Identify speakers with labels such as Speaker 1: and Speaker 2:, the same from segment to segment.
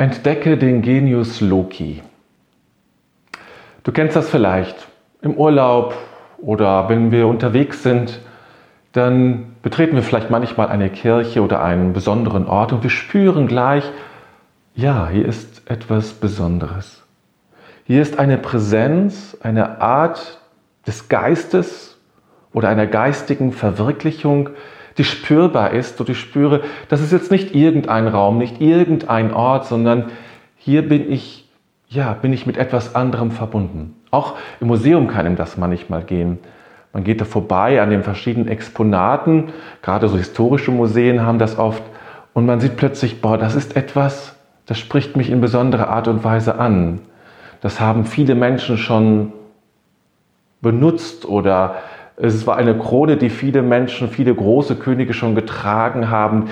Speaker 1: Entdecke den Genius Loki. Du kennst das vielleicht im Urlaub oder wenn wir unterwegs sind, dann betreten wir vielleicht manchmal eine Kirche oder einen besonderen Ort und wir spüren gleich, ja, hier ist etwas Besonderes. Hier ist eine Präsenz, eine Art des Geistes oder einer geistigen Verwirklichung, die spürbar ist und ich spüre, das ist jetzt nicht irgendein Raum, nicht irgendein Ort, sondern hier bin ich, ja, bin ich mit etwas anderem verbunden. Auch im Museum kann ihm das manchmal gehen. Man geht da vorbei an den verschiedenen Exponaten, gerade so historische Museen haben das oft, und man sieht plötzlich, boah, das ist etwas, das spricht mich in besonderer Art und Weise an. Das haben viele Menschen schon benutzt oder es war eine Krone, die viele Menschen, viele große Könige schon getragen haben.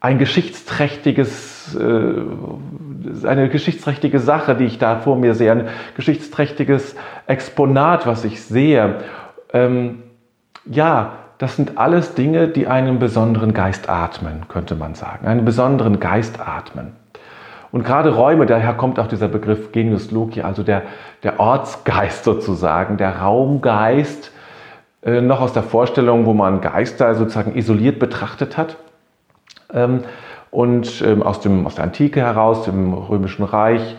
Speaker 1: Ein geschichtsträchtiges, äh, eine geschichtsträchtige Sache, die ich da vor mir sehe, ein geschichtsträchtiges Exponat, was ich sehe. Ähm, ja, das sind alles Dinge, die einen besonderen Geist atmen, könnte man sagen. Einen besonderen Geist atmen. Und gerade Räume, daher kommt auch dieser Begriff Genius Loki, also der, der Ortsgeist sozusagen, der Raumgeist, äh, noch aus der Vorstellung, wo man Geister sozusagen isoliert betrachtet hat. Ähm, und ähm, aus, dem, aus der Antike heraus, dem Römischen Reich.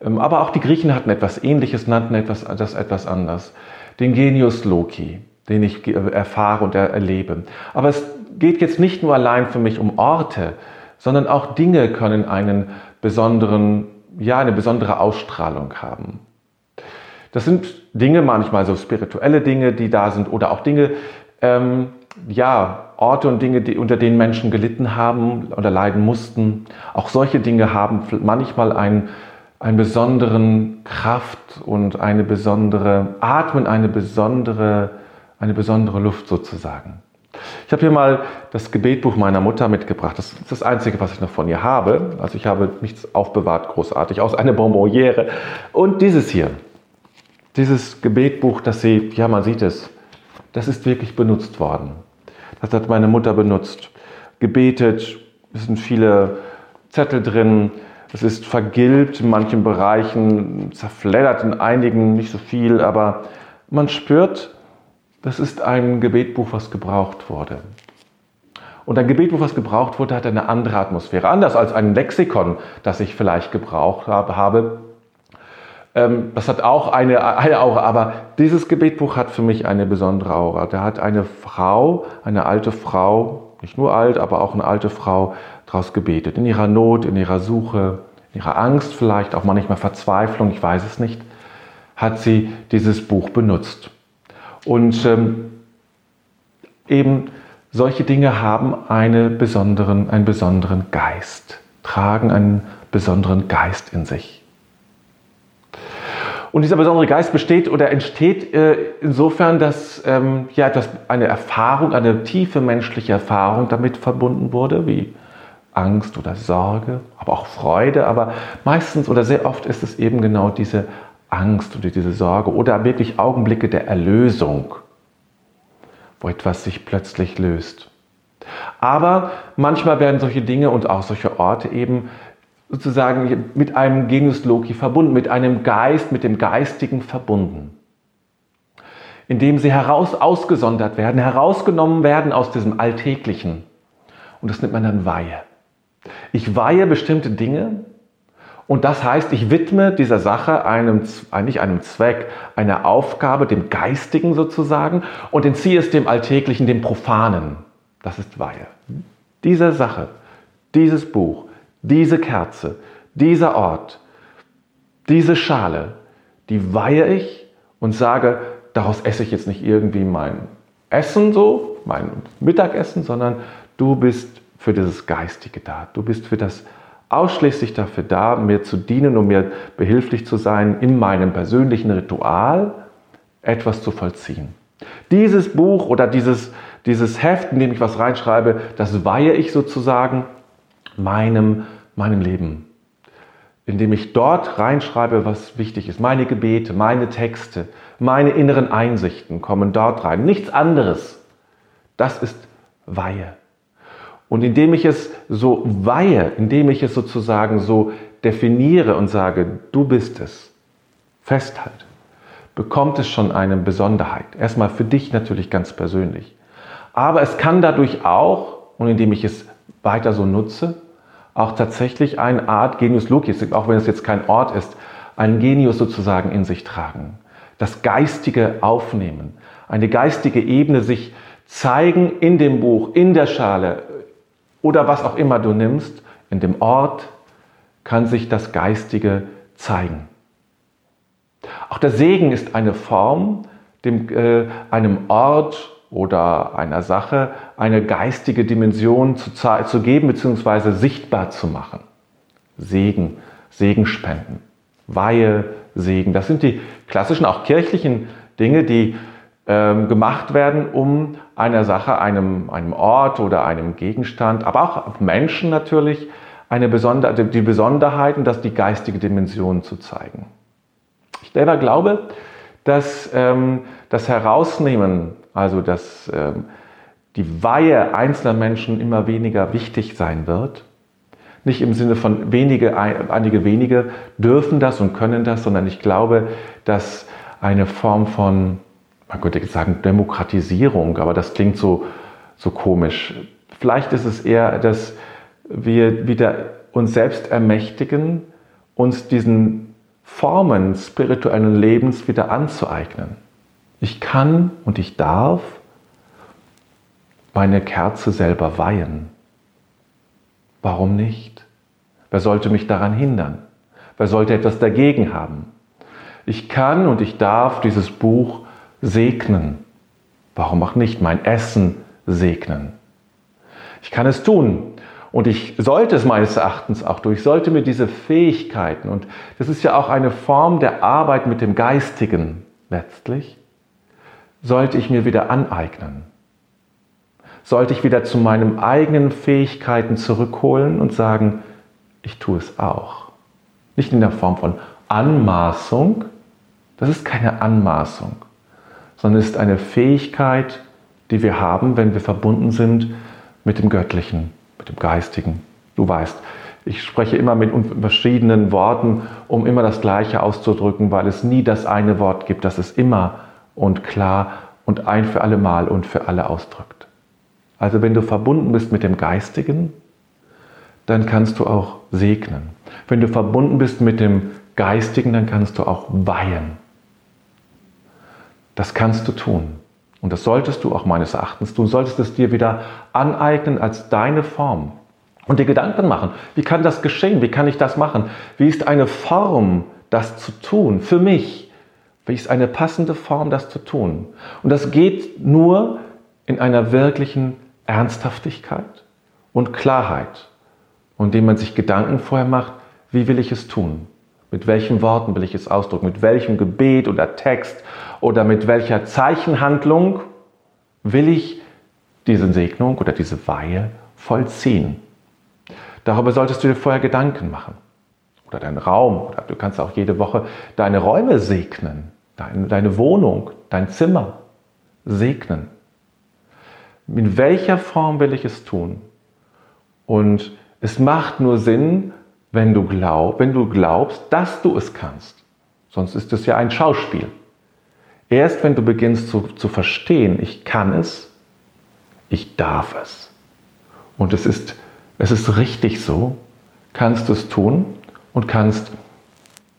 Speaker 1: Ähm, aber auch die Griechen hatten etwas Ähnliches, nannten etwas, das etwas anders. Den Genius Loki, den ich erfahre und erlebe. Aber es geht jetzt nicht nur allein für mich um Orte, sondern auch Dinge können einen besonderen, ja, eine besondere Ausstrahlung haben. Das sind Dinge, manchmal so spirituelle Dinge, die da sind, oder auch Dinge, ähm, ja, Orte und Dinge, die, unter denen Menschen gelitten haben oder leiden mussten. Auch solche Dinge haben manchmal einen, einen besonderen Kraft und eine besondere, atmen eine besondere, eine besondere Luft sozusagen. Ich habe hier mal das Gebetbuch meiner Mutter mitgebracht. Das ist das Einzige, was ich noch von ihr habe. Also ich habe nichts aufbewahrt, großartig, aus einer Bonbonniere. Und dieses hier, dieses Gebetbuch, das sie, ja, man sieht es, das ist wirklich benutzt worden. Das hat meine Mutter benutzt. Gebetet, es sind viele Zettel drin, es ist vergilbt in manchen Bereichen, zerfleddert in einigen, nicht so viel, aber man spürt, das ist ein Gebetbuch, was gebraucht wurde. Und ein Gebetbuch, was gebraucht wurde, hat eine andere Atmosphäre. Anders als ein Lexikon, das ich vielleicht gebraucht habe, das hat auch eine, eine Aura, aber dieses Gebetbuch hat für mich eine besondere Aura. Da hat eine Frau, eine alte Frau, nicht nur alt, aber auch eine alte Frau daraus gebetet. In ihrer Not, in ihrer Suche, in ihrer Angst vielleicht, auch manchmal Verzweiflung, ich weiß es nicht, hat sie dieses Buch benutzt. Und ähm, eben solche Dinge haben eine besonderen, einen besonderen Geist, tragen einen besonderen Geist in sich. Und dieser besondere Geist besteht oder entsteht äh, insofern, dass ähm, ja, dass eine Erfahrung, eine tiefe menschliche Erfahrung damit verbunden wurde, wie Angst oder Sorge, aber auch Freude. Aber meistens oder sehr oft ist es eben genau diese Angst oder diese Sorge oder wirklich Augenblicke der Erlösung, wo etwas sich plötzlich löst. Aber manchmal werden solche Dinge und auch solche Orte eben sozusagen mit einem Genius Loki verbunden, mit einem Geist, mit dem Geistigen verbunden. Indem sie heraus ausgesondert werden, herausgenommen werden aus diesem Alltäglichen. Und das nennt man dann Weihe. Ich weihe bestimmte Dinge und das heißt, ich widme dieser Sache einem, eigentlich einem Zweck, einer Aufgabe, dem Geistigen sozusagen und entziehe es dem Alltäglichen, dem Profanen. Das ist Weihe. Diese Sache, dieses Buch, diese Kerze, dieser Ort, diese Schale, die weihe ich und sage, daraus esse ich jetzt nicht irgendwie mein Essen so, mein Mittagessen, sondern du bist für dieses Geistige da. Du bist für das ausschließlich dafür da, mir zu dienen, um mir behilflich zu sein, in meinem persönlichen Ritual etwas zu vollziehen. Dieses Buch oder dieses, dieses Heft, in dem ich was reinschreibe, das weihe ich sozusagen meinem, meinem Leben. Indem ich dort reinschreibe, was wichtig ist. Meine Gebete, meine Texte, meine inneren Einsichten kommen dort rein. Nichts anderes. Das ist Weihe. Und indem ich es so weihe, indem ich es sozusagen so definiere und sage, du bist es, festhalte, bekommt es schon eine Besonderheit. Erstmal für dich natürlich ganz persönlich. Aber es kann dadurch auch, und indem ich es weiter so nutze, auch tatsächlich eine Art Genius Loci, auch wenn es jetzt kein Ort ist, einen Genius sozusagen in sich tragen. Das Geistige aufnehmen, eine geistige Ebene sich zeigen in dem Buch, in der Schale oder was auch immer du nimmst, in dem Ort kann sich das Geistige zeigen. Auch der Segen ist eine Form, dem, äh, einem Ort oder einer Sache eine geistige Dimension zu, zu geben bzw. sichtbar zu machen. Segen, Segenspenden, Weihe, Segen. Das sind die klassischen, auch kirchlichen Dinge, die ähm, gemacht werden, um einer Sache, einem, einem Ort oder einem Gegenstand, aber auch Menschen natürlich, eine Besonder die Besonderheiten, dass die geistige Dimension zu zeigen. Ich selber glaube, dass ähm, das Herausnehmen, also dass ähm, die Weihe einzelner Menschen immer weniger wichtig sein wird. Nicht im Sinne von wenige, einige wenige dürfen das und können das, sondern ich glaube, dass eine Form von, man könnte jetzt sagen, Demokratisierung, aber das klingt so, so komisch. Vielleicht ist es eher, dass wir wieder uns selbst ermächtigen, uns diesen Formen spirituellen Lebens wieder anzueignen. Ich kann und ich darf meine Kerze selber weihen. Warum nicht? Wer sollte mich daran hindern? Wer sollte etwas dagegen haben? Ich kann und ich darf dieses Buch segnen. Warum auch nicht mein Essen segnen? Ich kann es tun, und ich sollte es meines Erachtens auch durch, sollte mir diese Fähigkeiten, und das ist ja auch eine Form der Arbeit mit dem Geistigen letztlich, sollte ich mir wieder aneignen. Sollte ich wieder zu meinen eigenen Fähigkeiten zurückholen und sagen, ich tue es auch. Nicht in der Form von Anmaßung, das ist keine Anmaßung, sondern ist eine Fähigkeit, die wir haben, wenn wir verbunden sind mit dem Göttlichen mit dem Geistigen. Du weißt, ich spreche immer mit verschiedenen Worten, um immer das Gleiche auszudrücken, weil es nie das eine Wort gibt, das es immer und klar und ein für alle Mal und für alle ausdrückt. Also wenn du verbunden bist mit dem Geistigen, dann kannst du auch segnen. Wenn du verbunden bist mit dem Geistigen, dann kannst du auch weihen. Das kannst du tun. Und das solltest du auch meines Erachtens tun. Du solltest es dir wieder aneignen als deine Form. Und dir Gedanken machen. Wie kann das geschehen? Wie kann ich das machen? Wie ist eine Form, das zu tun? Für mich. Ist eine passende Form, das zu tun? Und das geht nur in einer wirklichen Ernsthaftigkeit und Klarheit. Indem man sich Gedanken vorher macht, wie will ich es tun? Mit welchen Worten will ich es ausdrücken? Mit welchem Gebet oder Text oder mit welcher Zeichenhandlung will ich diese Segnung oder diese Weihe vollziehen? Darüber solltest du dir vorher Gedanken machen. Oder deinen Raum. Oder du kannst auch jede Woche deine Räume segnen. Deine, deine Wohnung, dein Zimmer segnen. In welcher Form will ich es tun? Und es macht nur Sinn, wenn du, glaub, wenn du glaubst, dass du es kannst. Sonst ist es ja ein Schauspiel. Erst wenn du beginnst zu, zu verstehen, ich kann es, ich darf es. Und es ist, es ist richtig so, kannst du es tun und kannst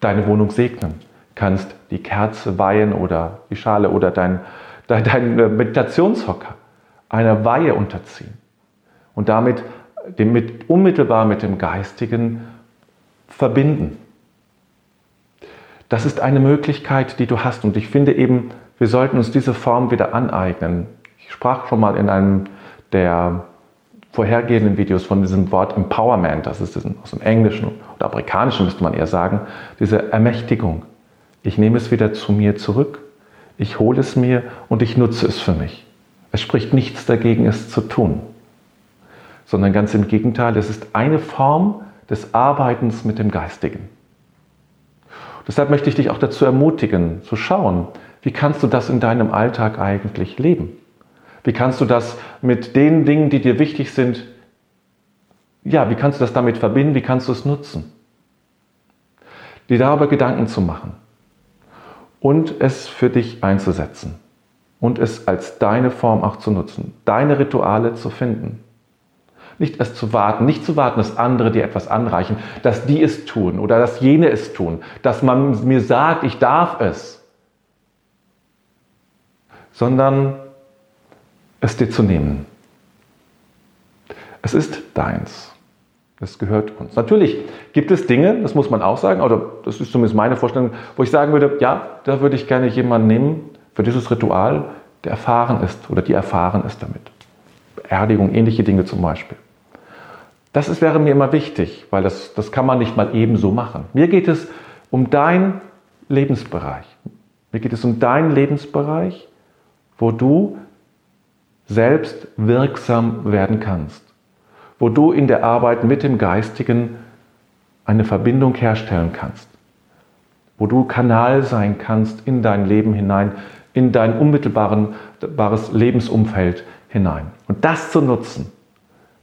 Speaker 1: deine Wohnung segnen, kannst die Kerze weihen oder die Schale oder dein, dein, dein Meditationshocker einer Weihe unterziehen und damit dem mit, unmittelbar mit dem Geistigen verbinden. Das ist eine Möglichkeit, die du hast. Und ich finde eben, wir sollten uns diese Form wieder aneignen. Ich sprach schon mal in einem der vorhergehenden Videos von diesem Wort Empowerment, das ist aus dem Englischen oder Amerikanischen müsste man eher sagen, diese Ermächtigung. Ich nehme es wieder zu mir zurück, ich hole es mir und ich nutze es für mich. Es spricht nichts dagegen, es zu tun, sondern ganz im Gegenteil, es ist eine Form des Arbeitens mit dem Geistigen. Deshalb möchte ich dich auch dazu ermutigen, zu schauen, wie kannst du das in deinem Alltag eigentlich leben? Wie kannst du das mit den Dingen, die dir wichtig sind, ja, wie kannst du das damit verbinden? Wie kannst du es nutzen? dir darüber Gedanken zu machen und es für dich einzusetzen und es als deine Form auch zu nutzen, deine Rituale zu finden. Nicht erst zu warten, nicht zu warten, dass andere dir etwas anreichen, dass die es tun oder dass jene es tun, dass man mir sagt, ich darf es, sondern es dir zu nehmen. Es ist deins. Es gehört uns. Natürlich gibt es Dinge, das muss man auch sagen, oder das ist zumindest meine Vorstellung, wo ich sagen würde, ja, da würde ich gerne jemanden nehmen für dieses Ritual, der erfahren ist oder die erfahren ist damit. Beerdigung, ähnliche Dinge zum Beispiel. Das ist, wäre mir immer wichtig, weil das, das kann man nicht mal ebenso machen. Mir geht es um deinen Lebensbereich. Mir geht es um deinen Lebensbereich, wo du selbst wirksam werden kannst wo du in der Arbeit mit dem Geistigen eine Verbindung herstellen kannst, wo du Kanal sein kannst in dein Leben hinein, in dein unmittelbares Lebensumfeld hinein. Und das zu nutzen,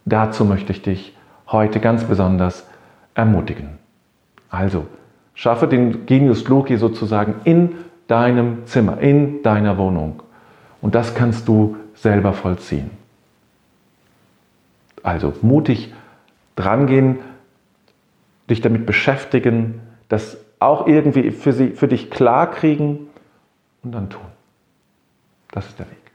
Speaker 1: dazu möchte ich dich heute ganz besonders ermutigen. Also, schaffe den Genius Loki sozusagen in deinem Zimmer, in deiner Wohnung. Und das kannst du selber vollziehen. Also mutig drangehen, dich damit beschäftigen, das auch irgendwie für, sie, für dich klar kriegen und dann tun. Das ist der Weg.